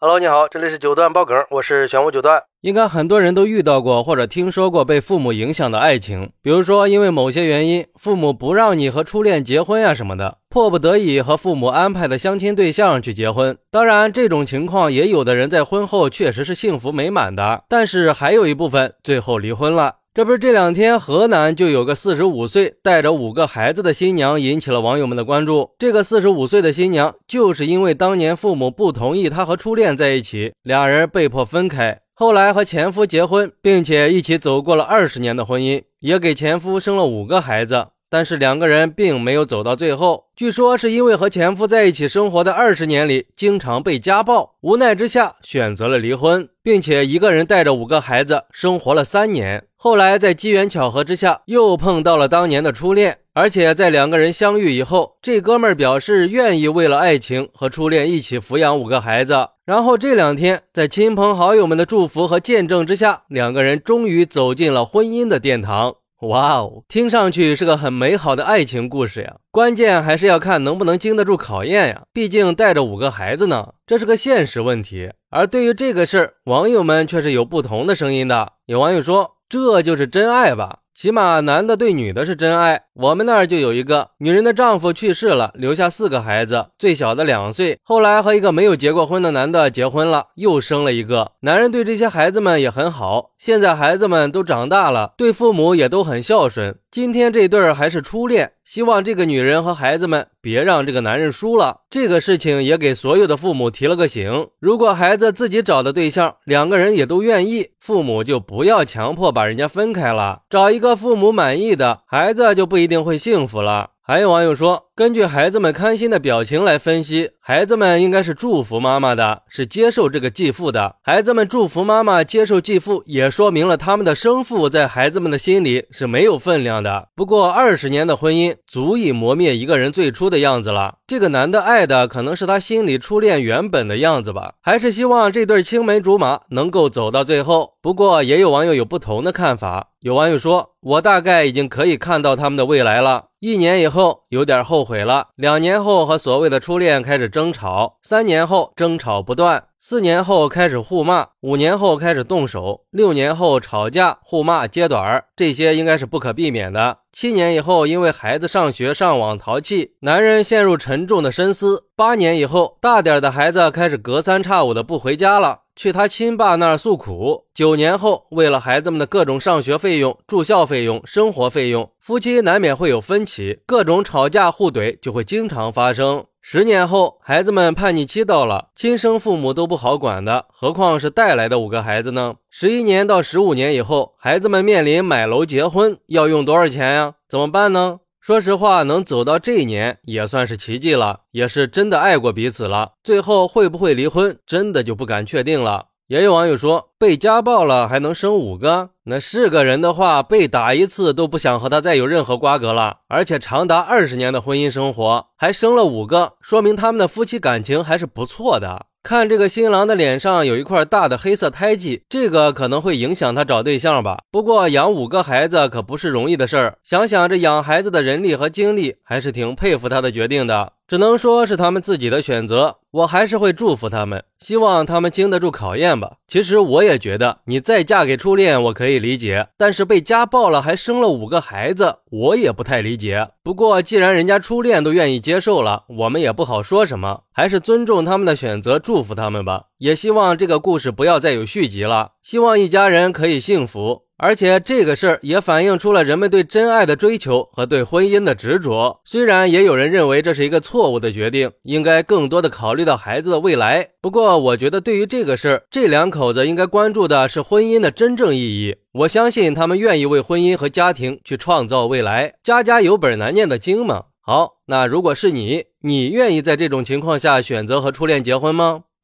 Hello，你好，这里是九段爆梗，我是玄武九段。应该很多人都遇到过或者听说过被父母影响的爱情，比如说因为某些原因，父母不让你和初恋结婚呀什么的，迫不得已和父母安排的相亲对象去结婚。当然，这种情况也有的人在婚后确实是幸福美满的，但是还有一部分最后离婚了。这不是这两天河南就有个四十五岁带着五个孩子的新娘引起了网友们的关注。这个四十五岁的新娘就是因为当年父母不同意她和初恋在一起，俩人被迫分开，后来和前夫结婚，并且一起走过了二十年的婚姻，也给前夫生了五个孩子。但是两个人并没有走到最后，据说是因为和前夫在一起生活的二十年里经常被家暴，无奈之下选择了离婚，并且一个人带着五个孩子生活了三年。后来在机缘巧合之下又碰到了当年的初恋，而且在两个人相遇以后，这哥们儿表示愿意为了爱情和初恋一起抚养五个孩子。然后这两天在亲朋好友们的祝福和见证之下，两个人终于走进了婚姻的殿堂。哇哦，听上去是个很美好的爱情故事呀！关键还是要看能不能经得住考验呀。毕竟带着五个孩子呢，这是个现实问题。而对于这个事儿，网友们却是有不同的声音的。有网友说：“这就是真爱吧？起码男的对女的是真爱。”我们那儿就有一个女人的丈夫去世了，留下四个孩子，最小的两岁。后来和一个没有结过婚的男的结婚了，又生了一个。男人对这些孩子们也很好。现在孩子们都长大了，对父母也都很孝顺。今天这对儿还是初恋，希望这个女人和孩子们别让这个男人输了。这个事情也给所有的父母提了个醒：如果孩子自己找的对象，两个人也都愿意，父母就不要强迫把人家分开了，找一个父母满意的孩子就不一。定会幸福了。还有网友说，根据孩子们开心的表情来分析，孩子们应该是祝福妈妈的，是接受这个继父的。孩子们祝福妈妈接受继父，也说明了他们的生父在孩子们的心里是没有分量的。不过，二十年的婚姻足以磨灭一个人最初的样子了。这个男的爱的可能是他心里初恋原本的样子吧？还是希望这对青梅竹马能够走到最后？不过，也有网友有不同的看法。有网友说：“我大概已经可以看到他们的未来了。”一年以后有点后毁了，两年后和所谓的初恋开始争吵，三年后争吵不断，四年后开始互骂，五年后开始动手，六年后吵架互骂揭短儿，这些应该是不可避免的。七年以后因为孩子上学上网淘气，男人陷入沉重的深思。八年以后大点的孩子开始隔三差五的不回家了。去他亲爸那儿诉苦。九年后，为了孩子们的各种上学费用、住校费用、生活费用，夫妻难免会有分歧，各种吵架互怼就会经常发生。十年后，孩子们叛逆期到了，亲生父母都不好管的，何况是带来的五个孩子呢？十一年到十五年以后，孩子们面临买楼结婚，要用多少钱呀？怎么办呢？说实话，能走到这一年也算是奇迹了，也是真的爱过彼此了。最后会不会离婚，真的就不敢确定了。也有网友说，被家暴了还能生五个？那是个人的话，被打一次都不想和他再有任何瓜葛了。而且长达二十年的婚姻生活，还生了五个，说明他们的夫妻感情还是不错的。看这个新郎的脸上有一块大的黑色胎记，这个可能会影响他找对象吧。不过养五个孩子可不是容易的事儿，想想这养孩子的人力和精力，还是挺佩服他的决定的。只能说是他们自己的选择，我还是会祝福他们，希望他们经得住考验吧。其实我也觉得，你再嫁给初恋，我可以理解，但是被家暴了还生了五个孩子，我也不太理解。不过既然人家初恋都愿意接受了，我们也不好说什么，还是尊重他们的选择，祝福他们吧。也希望这个故事不要再有续集了，希望一家人可以幸福。而且这个事儿也反映出了人们对真爱的追求和对婚姻的执着。虽然也有人认为这是一个错误的决定，应该更多的考虑到孩子的未来。不过，我觉得对于这个事儿，这两口子应该关注的是婚姻的真正意义。我相信他们愿意为婚姻和家庭去创造未来。家家有本难念的经嘛。好，那如果是你，你愿意在这种情况下选择和初恋结婚吗？